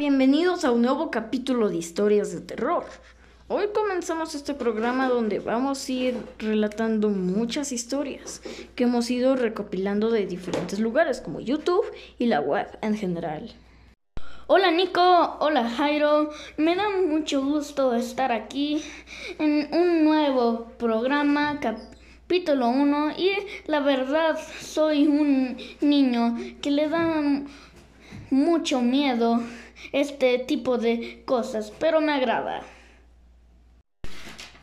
Bienvenidos a un nuevo capítulo de historias de terror. Hoy comenzamos este programa donde vamos a ir relatando muchas historias que hemos ido recopilando de diferentes lugares como YouTube y la web en general. Hola Nico, hola Jairo, me da mucho gusto estar aquí en un nuevo programa, capítulo 1 y la verdad soy un niño que le da mucho miedo este tipo de cosas, pero me agrada.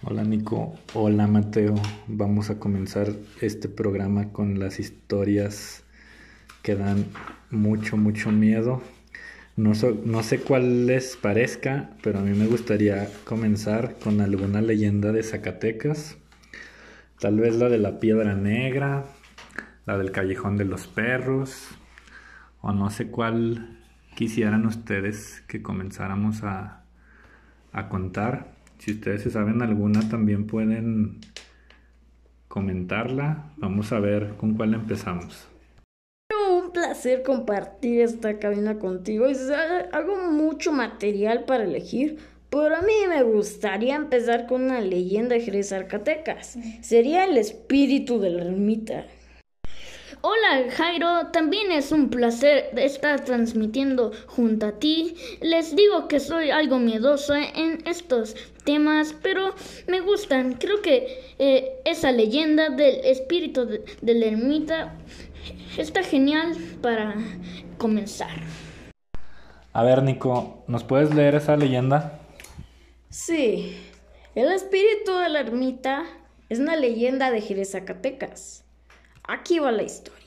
Hola Nico, hola Mateo. Vamos a comenzar este programa con las historias que dan mucho, mucho miedo. No, no sé cuál les parezca, pero a mí me gustaría comenzar con alguna leyenda de Zacatecas. Tal vez la de la piedra negra, la del callejón de los perros, o no sé cuál quisieran ustedes que comenzáramos a, a contar. Si ustedes se saben alguna, también pueden comentarla. Vamos a ver con cuál empezamos. Un placer compartir esta cabina contigo. Hago mucho material para elegir, pero a mí me gustaría empezar con una leyenda de Jerez Arcatecas. Sería el espíritu de la ermita. Hola Jairo, también es un placer estar transmitiendo junto a ti. Les digo que soy algo miedoso en estos temas, pero me gustan. Creo que eh, esa leyenda del espíritu de, de la ermita está genial para comenzar. A ver, Nico, ¿nos puedes leer esa leyenda? Sí, el espíritu de la ermita es una leyenda de Jerez Zacatecas. Aquí va la historia.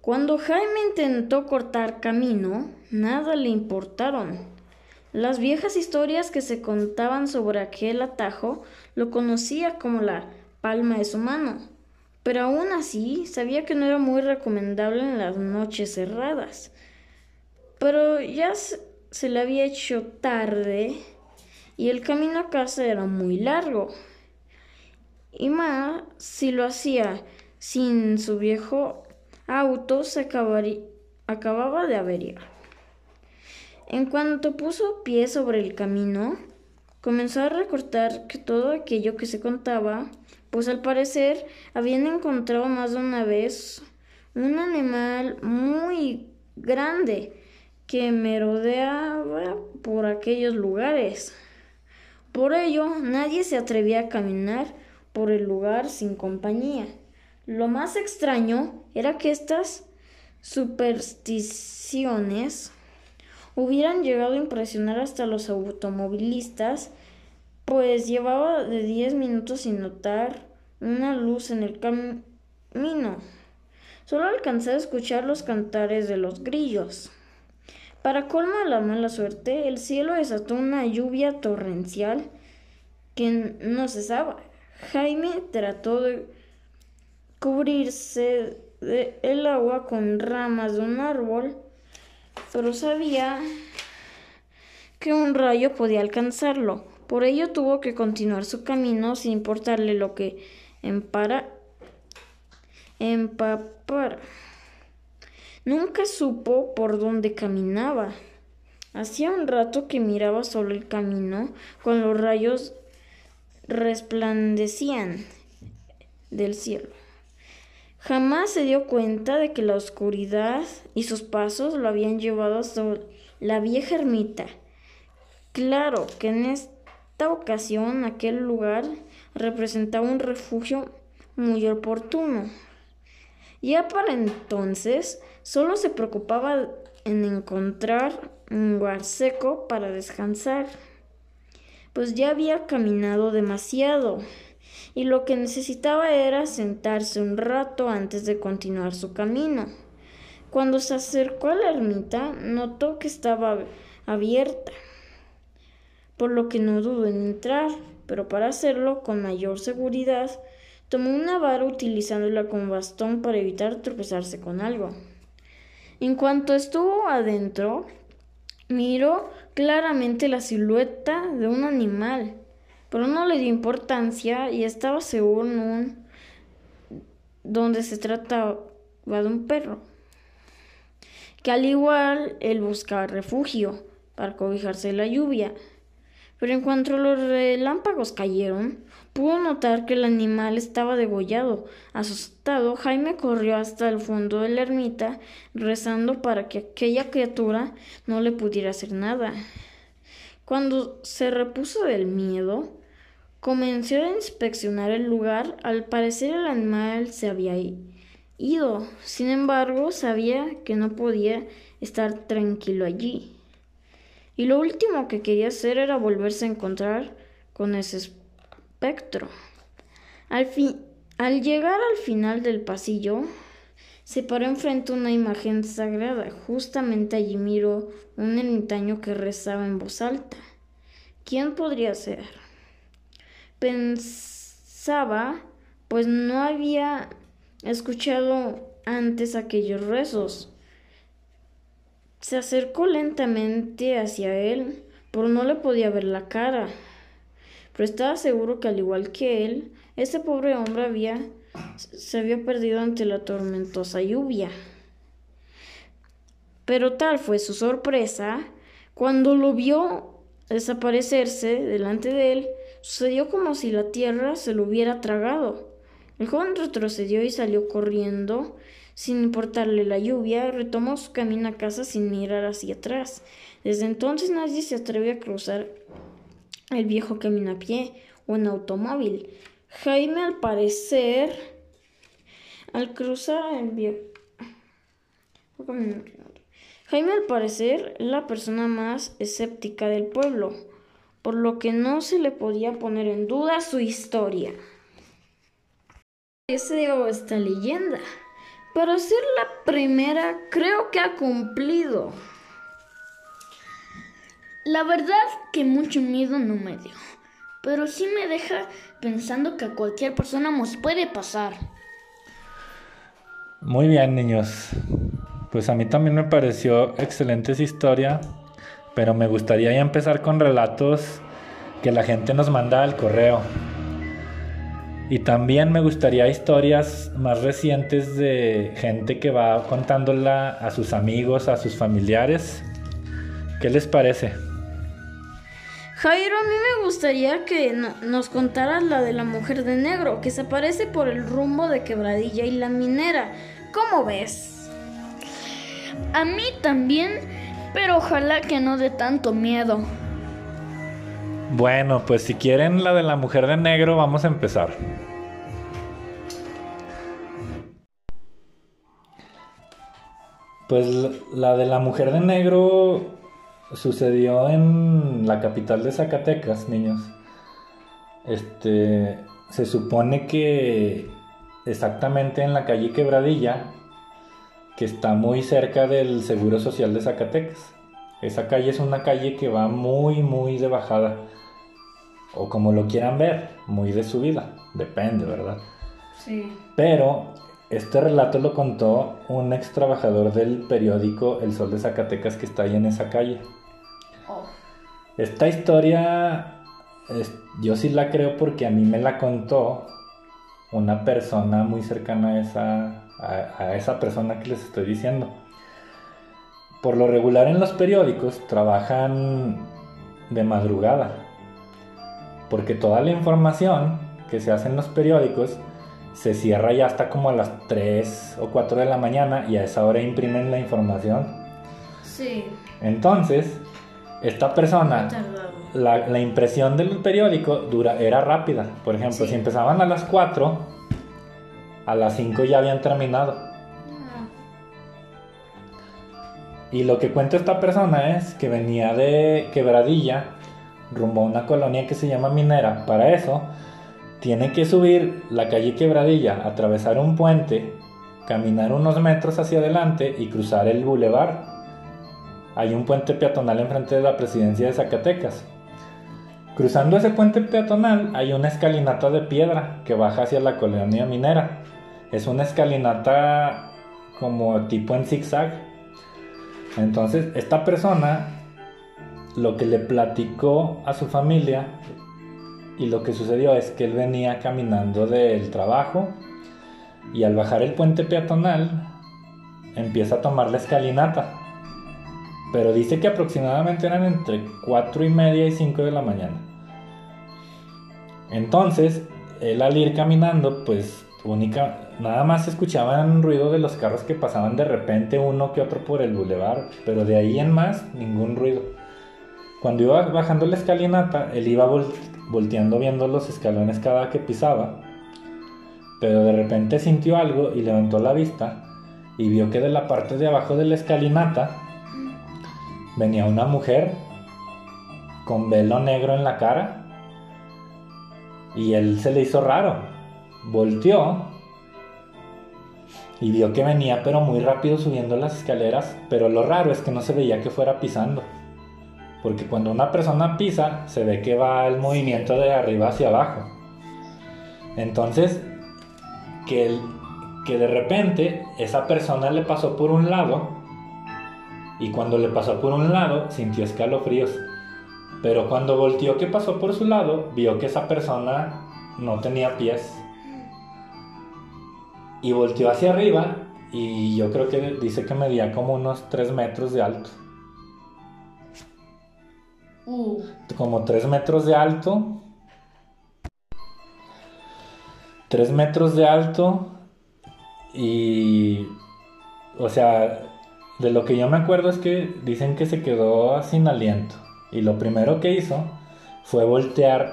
Cuando Jaime intentó cortar camino, nada le importaron. Las viejas historias que se contaban sobre aquel atajo lo conocía como la palma de su mano, pero aún así sabía que no era muy recomendable en las noches cerradas. Pero ya se le había hecho tarde y el camino a casa era muy largo. Y más si lo hacía sin su viejo auto se acababa de averiar. En cuanto puso pie sobre el camino, comenzó a recortar que todo aquello que se contaba, pues al parecer habían encontrado más de una vez un animal muy grande que merodeaba por aquellos lugares. Por ello, nadie se atrevía a caminar por el lugar sin compañía. Lo más extraño era que estas supersticiones hubieran llegado a impresionar hasta los automovilistas, pues llevaba de 10 minutos sin notar una luz en el camino. Solo alcancé a escuchar los cantares de los grillos. Para colmo de la mala suerte, el cielo desató una lluvia torrencial que no cesaba. Jaime trató de cubrirse de el agua con ramas de un árbol, pero sabía que un rayo podía alcanzarlo. Por ello tuvo que continuar su camino sin importarle lo que empara, empapara. Nunca supo por dónde caminaba. Hacía un rato que miraba solo el camino con los rayos resplandecían del cielo. Jamás se dio cuenta de que la oscuridad y sus pasos lo habían llevado hasta la vieja ermita. Claro que en esta ocasión aquel lugar representaba un refugio muy oportuno. Ya para entonces solo se preocupaba en encontrar un lugar seco para descansar pues ya había caminado demasiado y lo que necesitaba era sentarse un rato antes de continuar su camino. Cuando se acercó a la ermita, notó que estaba abierta, por lo que no dudó en entrar, pero para hacerlo con mayor seguridad, tomó una vara utilizándola como bastón para evitar tropezarse con algo. En cuanto estuvo adentro, Miró claramente la silueta de un animal, pero no le dio importancia y estaba seguro en un donde se trataba de un perro que al igual él buscaba refugio para cobijarse de la lluvia. Pero en cuanto los relámpagos cayeron, pudo notar que el animal estaba degollado. Asustado, Jaime corrió hasta el fondo de la ermita, rezando para que aquella criatura no le pudiera hacer nada. Cuando se repuso del miedo, comenzó a inspeccionar el lugar. Al parecer el animal se había ido. Sin embargo, sabía que no podía estar tranquilo allí. Y lo último que quería hacer era volverse a encontrar con ese al llegar al final del pasillo, se paró enfrente a una imagen sagrada. Justamente allí miró un ermitaño que rezaba en voz alta. ¿Quién podría ser? Pensaba, pues no había escuchado antes aquellos rezos. Se acercó lentamente hacia él, pero no le podía ver la cara. Pero estaba seguro que al igual que él, ese pobre hombre había se había perdido ante la tormentosa lluvia. Pero tal fue su sorpresa cuando lo vio desaparecerse delante de él, sucedió como si la tierra se lo hubiera tragado. El joven retrocedió y salió corriendo, sin importarle la lluvia, retomó su camino a casa sin mirar hacia atrás. Desde entonces nadie se atrevió a cruzar el viejo camino a pie o en automóvil. Jaime, al parecer, al cruzar el viejo... Jaime, al parecer, la persona más escéptica del pueblo, por lo que no se le podía poner en duda su historia. Se dio esta leyenda. Para ser la primera, creo que ha cumplido. La verdad que mucho miedo no me dio, pero sí me deja pensando que a cualquier persona nos puede pasar. Muy bien, niños. Pues a mí también me pareció excelente esa historia, pero me gustaría ya empezar con relatos que la gente nos manda al correo. Y también me gustaría historias más recientes de gente que va contándola a sus amigos, a sus familiares. ¿Qué les parece? Jairo, a mí me gustaría que nos contaras la de la mujer de negro, que se aparece por el rumbo de Quebradilla y la minera. ¿Cómo ves? A mí también, pero ojalá que no dé tanto miedo. Bueno, pues si quieren la de la mujer de negro, vamos a empezar. Pues la de la mujer de negro sucedió en la capital de Zacatecas, niños. Este, se supone que exactamente en la calle Quebradilla, que está muy cerca del Seguro Social de Zacatecas. Esa calle es una calle que va muy, muy de bajada. O como lo quieran ver, muy de subida. Depende, ¿verdad? Sí. Pero este relato lo contó un ex trabajador del periódico El Sol de Zacatecas que está ahí en esa calle. Esta historia yo sí la creo porque a mí me la contó una persona muy cercana a esa, a esa persona que les estoy diciendo. Por lo regular en los periódicos trabajan de madrugada, porque toda la información que se hace en los periódicos se cierra ya hasta como a las 3 o 4 de la mañana y a esa hora imprimen la información. Sí. Entonces, esta persona, la, la, impresión del periódico dura, era rápida. Por ejemplo, Sí. si empezaban a las 4, a las 5 ya habían terminado. Y lo que cuenta esta persona es que venía de Quebradilla rumbo a una colonia que se llama Minera. Para eso, tiene que subir la calle Quebradilla, atravesar un puente, caminar unos metros hacia adelante y cruzar el bulevar. Hay un puente peatonal enfrente de la presidencia de Zacatecas. Cruzando ese puente peatonal hay una escalinata de piedra que baja hacia la colonia minera. Es una escalinata como tipo en zigzag. Entonces, esta persona lo que le platicó a su familia y lo que sucedió es que él venía caminando del trabajo y al bajar el puente peatonal empieza a tomar la escalinata. Pero dice que aproximadamente eran entre 4 y media y 5 de la mañana. Entonces, él al ir caminando, pues única, nada más escuchaban ruido de los carros que pasaban de repente uno que otro por el bulevar, pero de ahí en más ningún ruido. Cuando iba bajando la escalinata, él iba volteando viendo los escalones cada que pisaba, pero de repente sintió algo y levantó la vista y vio que de la parte de abajo de la escalinata venía una mujer con velo negro en la cara y él se le hizo raro volteó y vio que venía pero muy rápido subiendo las escaleras, pero lo raro es que no se veía que fuera pisando. Porque cuando una persona pisa, se ve que va el movimiento de arriba hacia abajo. Entonces, que, que de repente esa persona le pasó por un lado y cuando le pasó por un lado sintió escalofríos. Pero cuando volteó que pasó por su lado, vio que esa persona no tenía pies y volteó hacia arriba y yo creo que dice que medía como unos 3 metros de alto. Uh. Como 3 metros de alto. 3 metros de alto. Y... O sea, de lo que yo me acuerdo es que dicen que se quedó sin aliento. Y lo primero que hizo fue voltear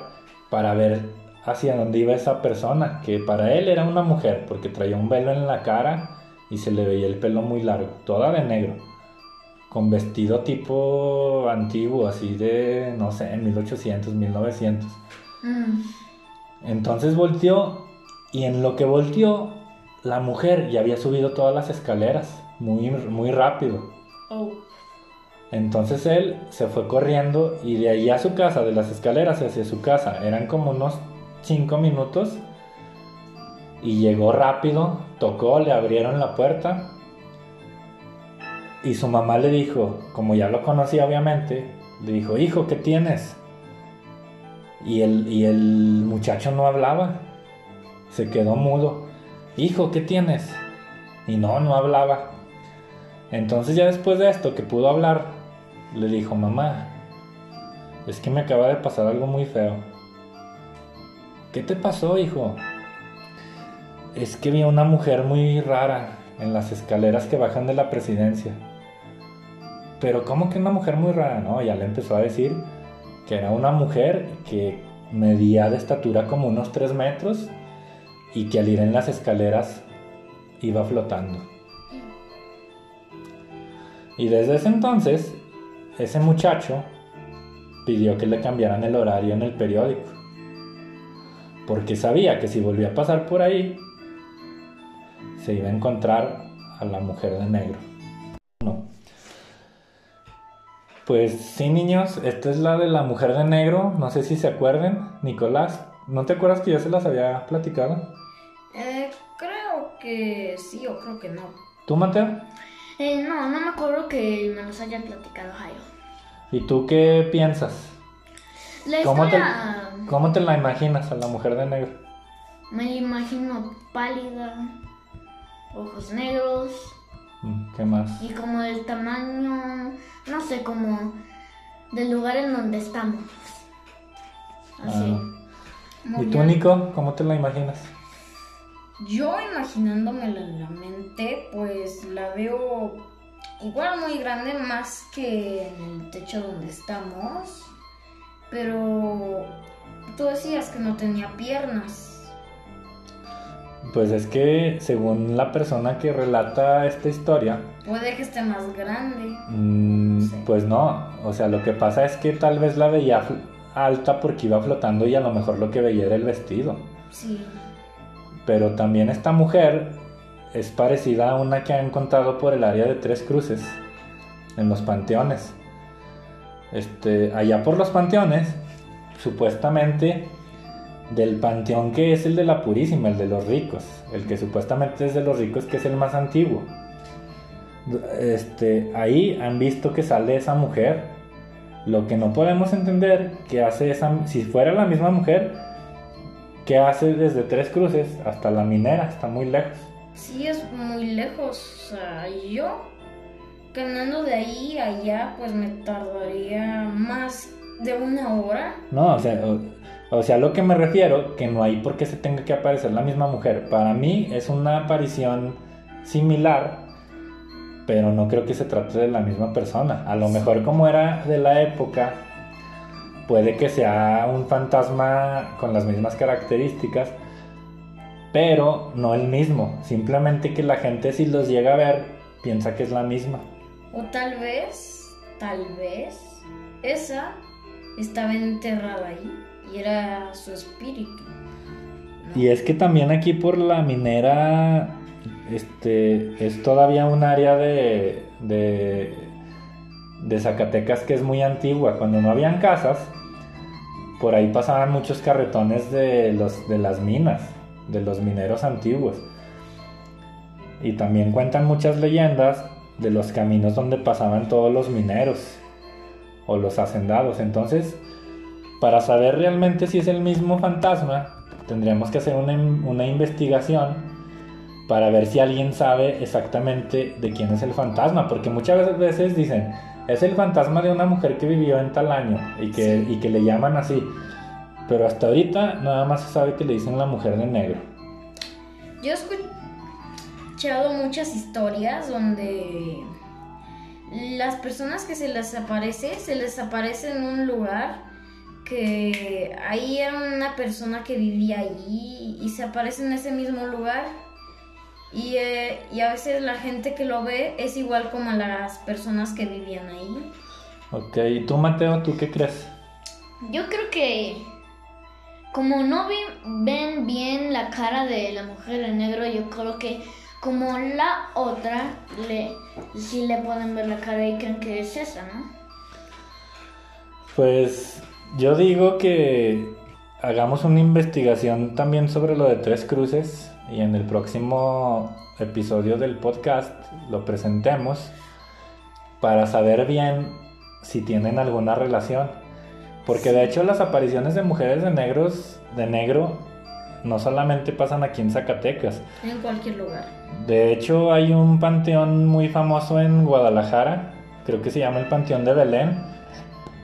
para ver hacia dónde iba esa persona, que para él era una mujer, porque traía un velo en la cara y se le veía el pelo muy largo, toda de negro, con vestido tipo antiguo, así de, no sé, 1800, 1900. Mm. Entonces volteó y en lo que volteó, la mujer ya había subido todas las escaleras, muy, muy rápido. Oh. Entonces él se fue corriendo y de ahí a su casa, de las escaleras hacia su casa, eran como unos cinco minutos y llegó rápido, tocó, le abrieron la puerta y su mamá le dijo, como ya lo conocía obviamente, le dijo, hijo, ¿qué tienes? Y el, y el muchacho no hablaba, se quedó mudo. Hijo, ¿qué tienes? Y no, no hablaba. Entonces ya después de esto que pudo hablar, le dijo, mamá, es que me acaba de pasar algo muy feo. ¿Qué te pasó, hijo? Es que vi a una mujer muy rara en las escaleras que bajan de la presidencia. Pero ¿cómo que una mujer muy rara? No, ya le empezó a decir que era una mujer que medía de estatura como unos 3 metros y que al ir en las escaleras iba flotando. Y desde ese entonces, ese muchacho pidió que le cambiaran el horario en el periódico porque sabía que si volvía a pasar por ahí, se iba a encontrar a la mujer de negro. No. Pues sí, niños, esta es la de la mujer de negro. No sé si se acuerden. Nicolás, ¿no te acuerdas que yo se las había platicado? Eh, creo que sí o creo que no. ¿Tú, Mateo? Eh, no, no me acuerdo que me los haya platicado Jairo. ¿Y tú qué piensas? ¿Cómo, te, ¿Cómo te la imaginas a la mujer de negro? Me imagino pálida, ojos negros. Mm, ¿Qué más? Y como del tamaño, no sé, como del lugar en donde estamos. Así. Ah. ¿Y tú, Nico, cómo te la imaginas? Yo imaginándomela en la mente, pues la veo igual muy grande, más que en el techo donde estamos. Pero tú decías que no tenía piernas. Pues es que según la persona que relata esta historia... Puede que esté más grande. Mm, pues no, o sea, lo que pasa es que tal vez la veía alta porque iba flotando y a lo mejor lo que veía era el vestido. Sí. Pero también esta mujer es parecida a una que han encontrado por el área de Tres Cruces, en los panteones. Este, allá por los panteones, supuestamente del panteón que es el de la Purísima, el de los ricos, el que supuestamente es de los ricos que es el más antiguo. Este, ahí han visto que sale esa mujer. Lo que no podemos entender que hace esa, si fuera la misma mujer, que hace desde Tres Cruces hasta la minera, está muy lejos. Sí, es muy lejos. O sea, yo caminando de ahí a allá, pues me tardaría más de una hora. No, o sea, o, o sea, lo que me refiero, que no hay por qué se tenga que aparecer la misma mujer. Para mí es una aparición similar, pero no creo que se trate de la misma persona. A lo mejor como era de la época, puede que sea un fantasma con las mismas características, pero no el mismo. Simplemente que la gente si los llega a ver piensa que es la misma. O tal vez, tal vez, esa estaba enterrada ahí y era su espíritu. Y es que también aquí por la minera, este, es todavía un área de, de, de Zacatecas que es muy antigua. Cuando no habían casas, por ahí pasaban muchos carretones de, los, de las minas, de los mineros antiguos. Y también cuentan muchas leyendas de los caminos donde pasaban todos los mineros o los hacendados. Entonces, para saber realmente si es el mismo fantasma, tendríamos que hacer una, una, investigación para ver si alguien sabe exactamente de quién es el fantasma, porque muchas veces dicen, es el fantasma de una mujer que vivió en tal año y que, y que le llaman así, pero hasta ahorita nada más se sabe que le dicen la mujer de negro. Yo he escuchado muchas historias donde las personas que se les aparece, se les aparece en un lugar que ahí era una persona que vivía allí y se aparece en ese mismo lugar y, eh, y, a veces la gente que lo ve es igual como las personas que vivían ahí. Ok, ¿y tú Mateo, tú qué crees? Yo creo que como no ven bien la cara de la mujer de negro, yo creo que como la otra, le, sí le pueden ver la cara y creen que es esa, ¿no? Pues yo digo que hagamos una investigación también sobre lo de Tres Cruces y en el próximo episodio del podcast lo presentemos para saber bien si tienen alguna relación. Porque de hecho las apariciones de mujeres de negros de negro no solamente pasan aquí en Zacatecas. En cualquier lugar. De hecho hay un panteón muy famoso en Guadalajara, creo que se llama el Panteón de Belén.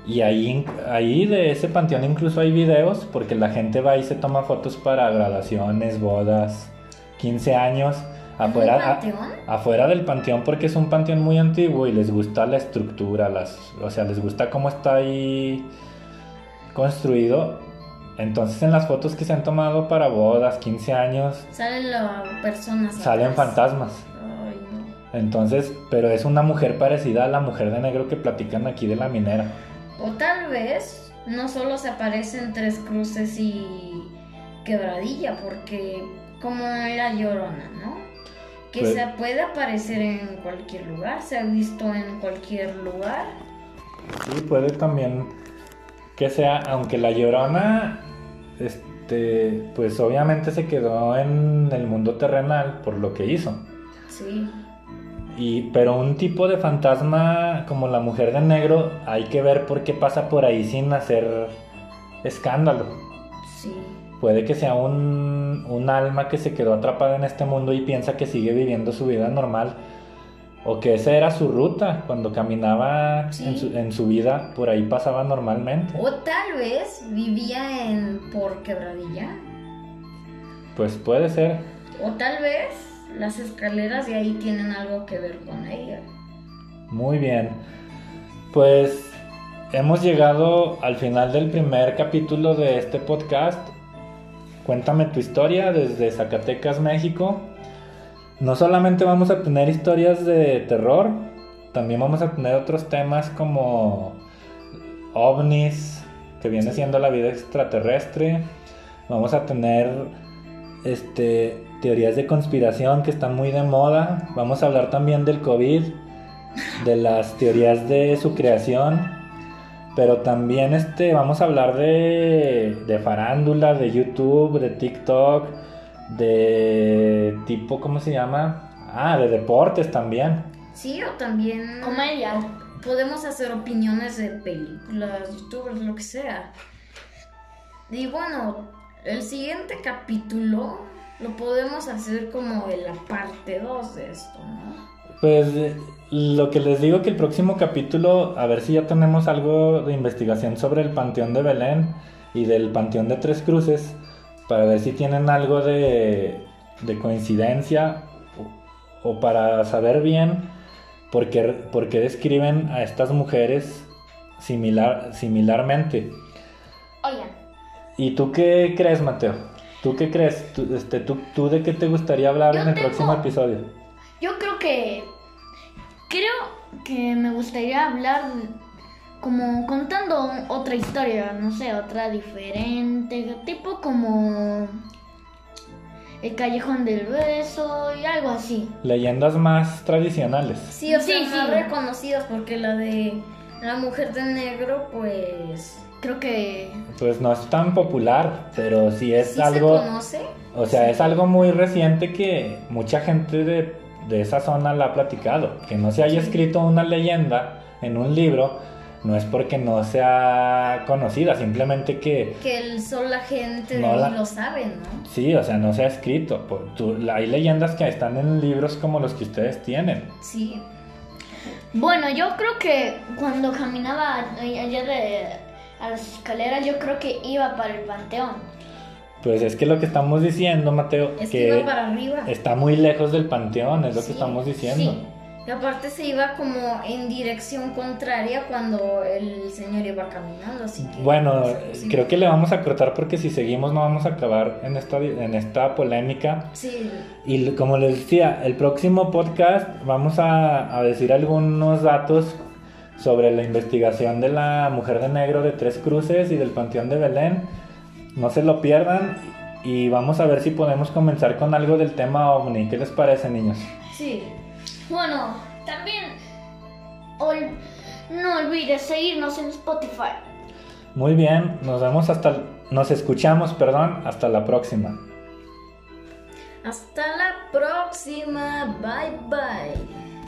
Y ahí, ahí de ese panteón incluso hay videos porque la gente va y se toma fotos para graduaciones, bodas, 15 años. Afuera, a, afuera del panteón porque es un panteón muy antiguo y les gusta la estructura, las, o sea, les gusta cómo está ahí construido. Entonces en las fotos que se han tomado para bodas, 15 años, salen las personas. Salen atrás. fantasmas. Ay, no. Entonces, pero es una mujer parecida a la mujer de negro que platican aquí de la minera. O tal vez no solo se aparecen tres cruces y quebradilla, porque como la llorona, ¿no? Que Pues- se puede aparecer en cualquier lugar, se ha visto en cualquier lugar. Sí, puede también que sea, aunque la llorona, este, pues obviamente se quedó en el mundo terrenal por lo que hizo. Sí. Y, pero un tipo de fantasma como la mujer de negro, hay que ver por qué pasa por ahí sin hacer escándalo. Sí. Puede que sea un, un alma que se quedó atrapada en este mundo y piensa que sigue viviendo su vida normal. O que esa era su ruta. Cuando caminaba Sí. en, su, en su vida, por ahí pasaba normalmente. O tal vez vivía en por quebradilla. Pues puede ser. O tal vez las escaleras de ahí tienen algo que ver con ella. Muy bien. Pues hemos llegado al final del primer capítulo de este podcast. Cuéntame tu historia desde Zacatecas, México. No solamente vamos a tener historias de terror, también vamos a tener otros temas como ovnis, que viene siendo la vida extraterrestre. Vamos a tener este teorías de conspiración que están muy de moda. Vamos a hablar también del COVID, de las teorías de su creación. Pero también este, vamos a hablar de, de farándula, de YouTube, de TikTok, de tipo, ¿cómo se llama? Ah, de deportes también. Sí, o también Comedia. podemos hacer opiniones de películas, youtubers, lo que sea. Y bueno, el siguiente capítulo lo podemos hacer como en la parte 2 de esto, ¿no? Pues lo que les digo que el próximo capítulo, a ver si ya tenemos algo de investigación sobre el Panteón de Belén y del Panteón de Tres Cruces, para ver si tienen algo de, de coincidencia o, o para saber bien por qué, por qué describen a estas mujeres similar, similarmente. Oigan, ¿Y tú qué crees, Mateo? ¿Tú qué crees? ¿Tú, este, tú, tú de qué te gustaría hablar Yo en el tengo- próximo episodio? yo creo que. Creo que me gustaría hablar como contando otra historia, no sé, otra diferente, tipo como. El Callejón del Beso y algo así. Leyendas más tradicionales. Sí, o sea, Sí, más sí. reconocidas porque la de la mujer de negro, pues Creo que. Pues no es tan popular, pero sí es sí algo, se conoce. o sea, es algo muy reciente que mucha gente de, de esa zona la ha platicado. Que no se haya escrito una leyenda en un libro, no es porque no sea conocida, simplemente que Que el sol la gente No la- lo sabe, ¿no? sí, o sea, no se ha escrito. Tú- hay leyendas que están en libros como los que ustedes tienen. Sí. Bueno, yo creo que cuando caminaba allá de, a las escaleras, yo creo que iba para el panteón. Pues es que lo que estamos diciendo, Mateo, Es que, que iba para arriba. está muy lejos del panteón, es lo que Sí, estamos diciendo. sí. Y aparte se iba como en dirección contraria cuando el señor iba caminando, así que... Bueno, sí. creo que le vamos a cortar porque si seguimos no vamos a acabar en esta, en esta polémica. Sí, Y como les decía, el próximo podcast vamos a, a decir algunos datos sobre la investigación de la mujer de negro de Tres Cruces y del Panteón de Belén. No se lo pierdan y vamos a ver si podemos comenzar con algo del tema ovni. ¿Qué les parece, niños? sí. Bueno, también ol- no olvides seguirnos en Spotify. Muy bien, nos vemos hasta, nos escuchamos, perdón, hasta la próxima. Hasta la próxima. Bye bye.